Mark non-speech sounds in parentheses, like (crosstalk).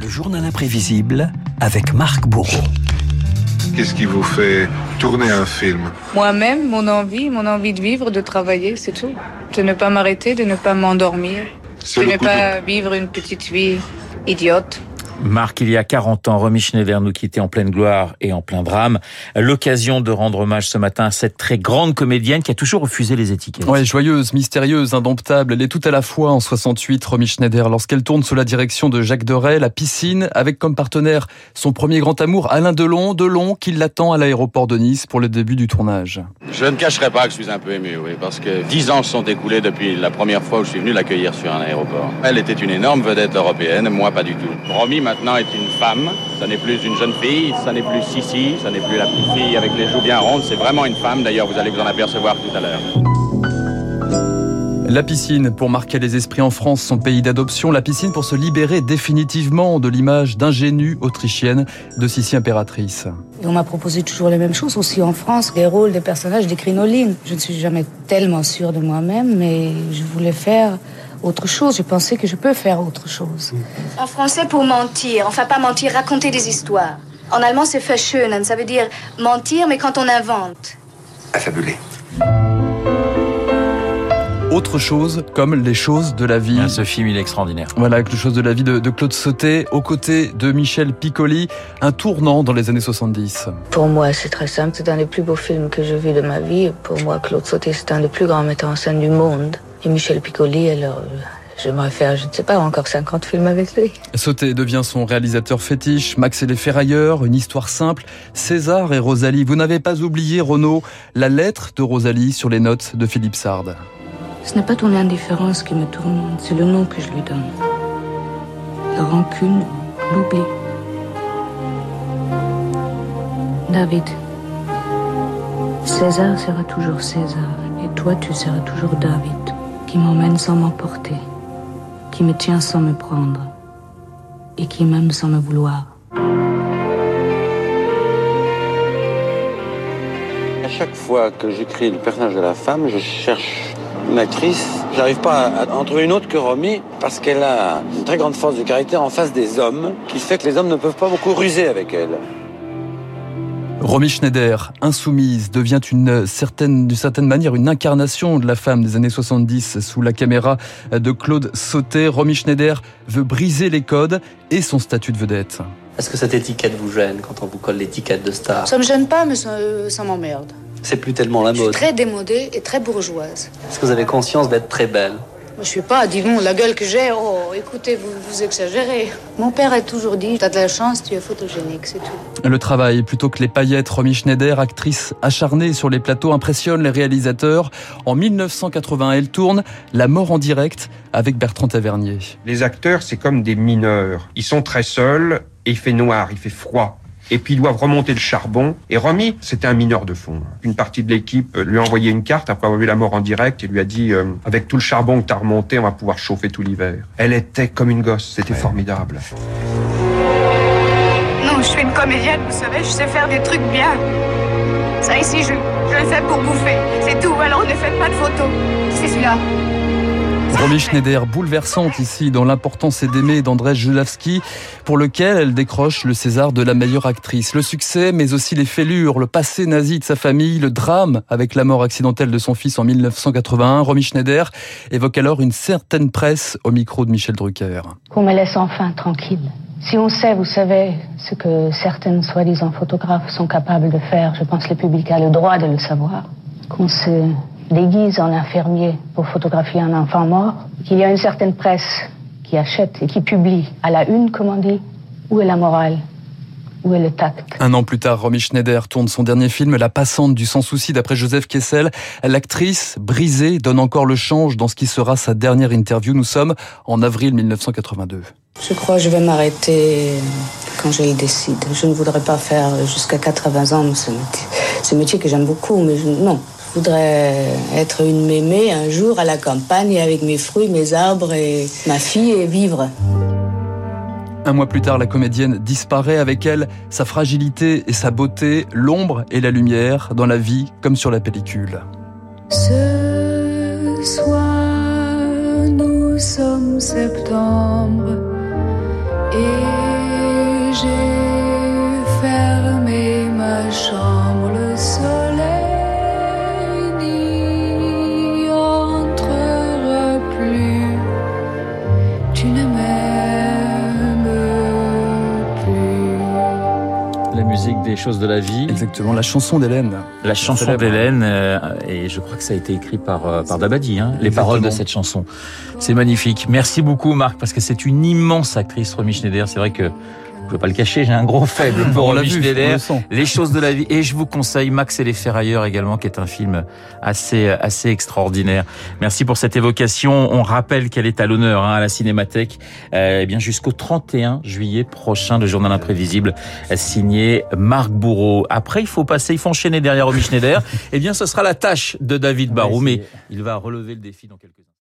Le journal imprévisible avec Marc Bourreau. Qu'est-ce qui vous fait tourner un film Moi-même, mon envie, mon envie de vivre, de travailler, c'est tout. De ne pas m'arrêter, de ne pas m'endormir, de ne pas vivre une petite vie idiote. Marc, il y a 40 ans, Romy Schneider nous quittait en pleine gloire et en plein drame. L'occasion de rendre hommage ce matin à cette très grande comédienne qui a toujours refusé les étiquettes. Ouais, joyeuse, mystérieuse, indomptable, elle est tout à la fois en 68, Romy Schneider, lorsqu'elle tourne sous la direction de Jacques Deray, La Piscine, avec comme partenaire son premier grand amour, Alain Delon, Delon, qui l'attend à l'aéroport de Nice pour le début du tournage. Je ne cacherai pas que je suis un peu ému, oui, parce que dix ans se sont écoulés depuis la première fois où je suis venu l'accueillir sur un aéroport. Elle était une énorme vedette européenne, moi pas du tout. Romy maintenant est une femme, ça n'est plus une jeune fille, ça n'est plus Sissi, ça n'est plus la petite fille avec les joues bien rondes, c'est vraiment une femme, d'ailleurs vous allez vous en apercevoir tout à l'heure. La piscine pour marquer les esprits en France, son pays d'adoption. La piscine pour se libérer définitivement de l'image d'ingénue autrichienne de Sissi impératrice. Et on m'a proposé toujours les mêmes choses aussi en France, des rôles, des personnages, des crinolines. Je ne suis jamais tellement sûre de moi-même, mais je voulais faire autre chose. Je pensais que je peux faire autre chose. En français, pour mentir, enfin pas mentir, raconter des histoires. En allemand, c'est verschönen, ça veut dire mentir, mais quand on invente. Affabulé. Autre chose, comme les choses de la vie. Ah, ce film, il est extraordinaire. Voilà, quelque chose de la vie de, de Claude Sauté, aux côtés de Michel Piccoli, un tournant dans les années 70. Pour moi, c'est très simple. C'est un des plus beaux films que j'ai vu de ma vie. Pour moi, Claude Sauté, c'est un des plus grands metteurs en scène du monde. Et Michel Piccoli, alors, euh, j'aimerais faire, je ne sais pas, encore 50 films avec lui. Sauté devient son réalisateur fétiche, Max et les ferrailleurs, une histoire simple, César et Rosalie. Vous n'avez pas oublié, Renaud, la lettre de Rosalie sur les notes de Philippe Sard. Ce n'est pas ton indifférence qui me tourmente, c'est le nom que je lui donne. La rancune, l'oubli. David, César sera toujours César, et toi tu seras toujours David, qui m'emmène sans m'emporter, qui me tient sans me prendre, et qui m'aime sans me vouloir. À chaque fois que j'écris le personnage de la femme, je cherche une actrice. J'arrive pas à en trouver une autre que Romy parce qu'elle a une très grande force de caractère en face des hommes qui fait que les hommes ne peuvent pas beaucoup ruser avec elle. Romy Schneider, insoumise, devient une certaine, d'une certaine manière une incarnation de la femme des années 70 sous la caméra de Claude Sauté. Romy Schneider veut briser les codes et son statut de vedette. Est-ce que cette étiquette vous gêne quand on vous colle l'étiquette de star? Ça me gêne pas, mais ça, euh, ça m'emmerde. C'est plus tellement la Je suis mode. très démodée et très bourgeoise. Est-ce que vous avez conscience d'être très belle? Je suis pas, dis donc, la gueule que j'ai. Oh, écoutez, vous, vous exagérez. Mon père a toujours dit, t'as de la chance, tu es photogénique, c'est tout. Le travail, plutôt que les paillettes, Romy Schneider, actrice acharnée sur les plateaux, impressionne les réalisateurs. En 1980, elle tourne La mort en direct avec Bertrand Tavernier. Les acteurs, c'est comme des mineurs. Ils sont très seuls et il fait noir, il fait froid. Et puis ils doivent remonter le charbon. Et Romy, c'était un mineur de fond. Une partie de l'équipe euh, lui a envoyé une carte après avoir vu la mort en direct et lui a dit euh, avec tout le charbon que t'as remonté, on va pouvoir chauffer tout l'hiver. Elle était comme une gosse, c'était formidable. Non, je suis une comédienne, vous savez, je sais faire des trucs bien. Ça ici, je, je le fais pour bouffer. C'est tout, alors ne faites pas de photos. C'est celui-là. Romy Schneider, bouleversante ici dans l'importance et d'aimer d'Andrzej Julavski, pour lequel elle décroche le César de la meilleure actrice. Le succès, mais aussi les fêlures, le passé nazi de sa famille, le drame avec la mort accidentelle de son fils en 1981. Romy Schneider évoque alors une certaine presse au micro de Michel Drucker. Qu'on me laisse enfin tranquille. Si on sait, vous savez, ce que certaines soi-disant photographes sont capables de faire, je pense que le public a le droit de le savoir. Qu'on se déguise en infirmier pour photographier un enfant mort, qu'il y a une certaine presse qui achète et qui publie à la une, comme on dit, où est la morale Où est le tact Un an plus tard, Romy Schneider tourne son dernier film, La passante du sans-souci, d'après Joseph Kessel. L'actrice, brisée, donne encore le change dans ce qui sera sa dernière interview. Nous sommes en avril 1982. Je crois que je vais m'arrêter quand je le décide. Je ne voudrais pas faire jusqu'à 80 ans ce métier, ce métier que j'aime beaucoup, mais je- non. Je voudrais être une mémé un jour à la campagne avec mes fruits, mes arbres et ma fille et vivre. Un mois plus tard, la comédienne disparaît avec elle sa fragilité et sa beauté, l'ombre et la lumière dans la vie comme sur la pellicule. Ce soir, nous sommes septembre et des choses de la vie. Exactement, la chanson d'Hélène. La chanson d'Hélène, euh, et je crois que ça a été écrit par, euh, par Dabadi, hein, les paroles de cette chanson. C'est magnifique. Merci beaucoup Marc, parce que c'est une immense actrice, Romy Schneider. C'est vrai que, je ne peux pas le cacher, j'ai un gros faible (laughs) pour Romy Schneider. Les choses de la vie. Et je vous conseille Max et les Ferrailleurs également, qui est un film assez, assez extraordinaire. Merci pour cette évocation. On rappelle qu'elle est à l'honneur hein, à la Cinémathèque euh, eh bien jusqu'au 31 juillet prochain, le journal imprévisible signé Marc Bourreau. Après, il faut passer, il faut enchaîner derrière Romy Schneider. (laughs) eh bien, ce sera la tâche de David Barrou, mais il va relever le défi dans quelques.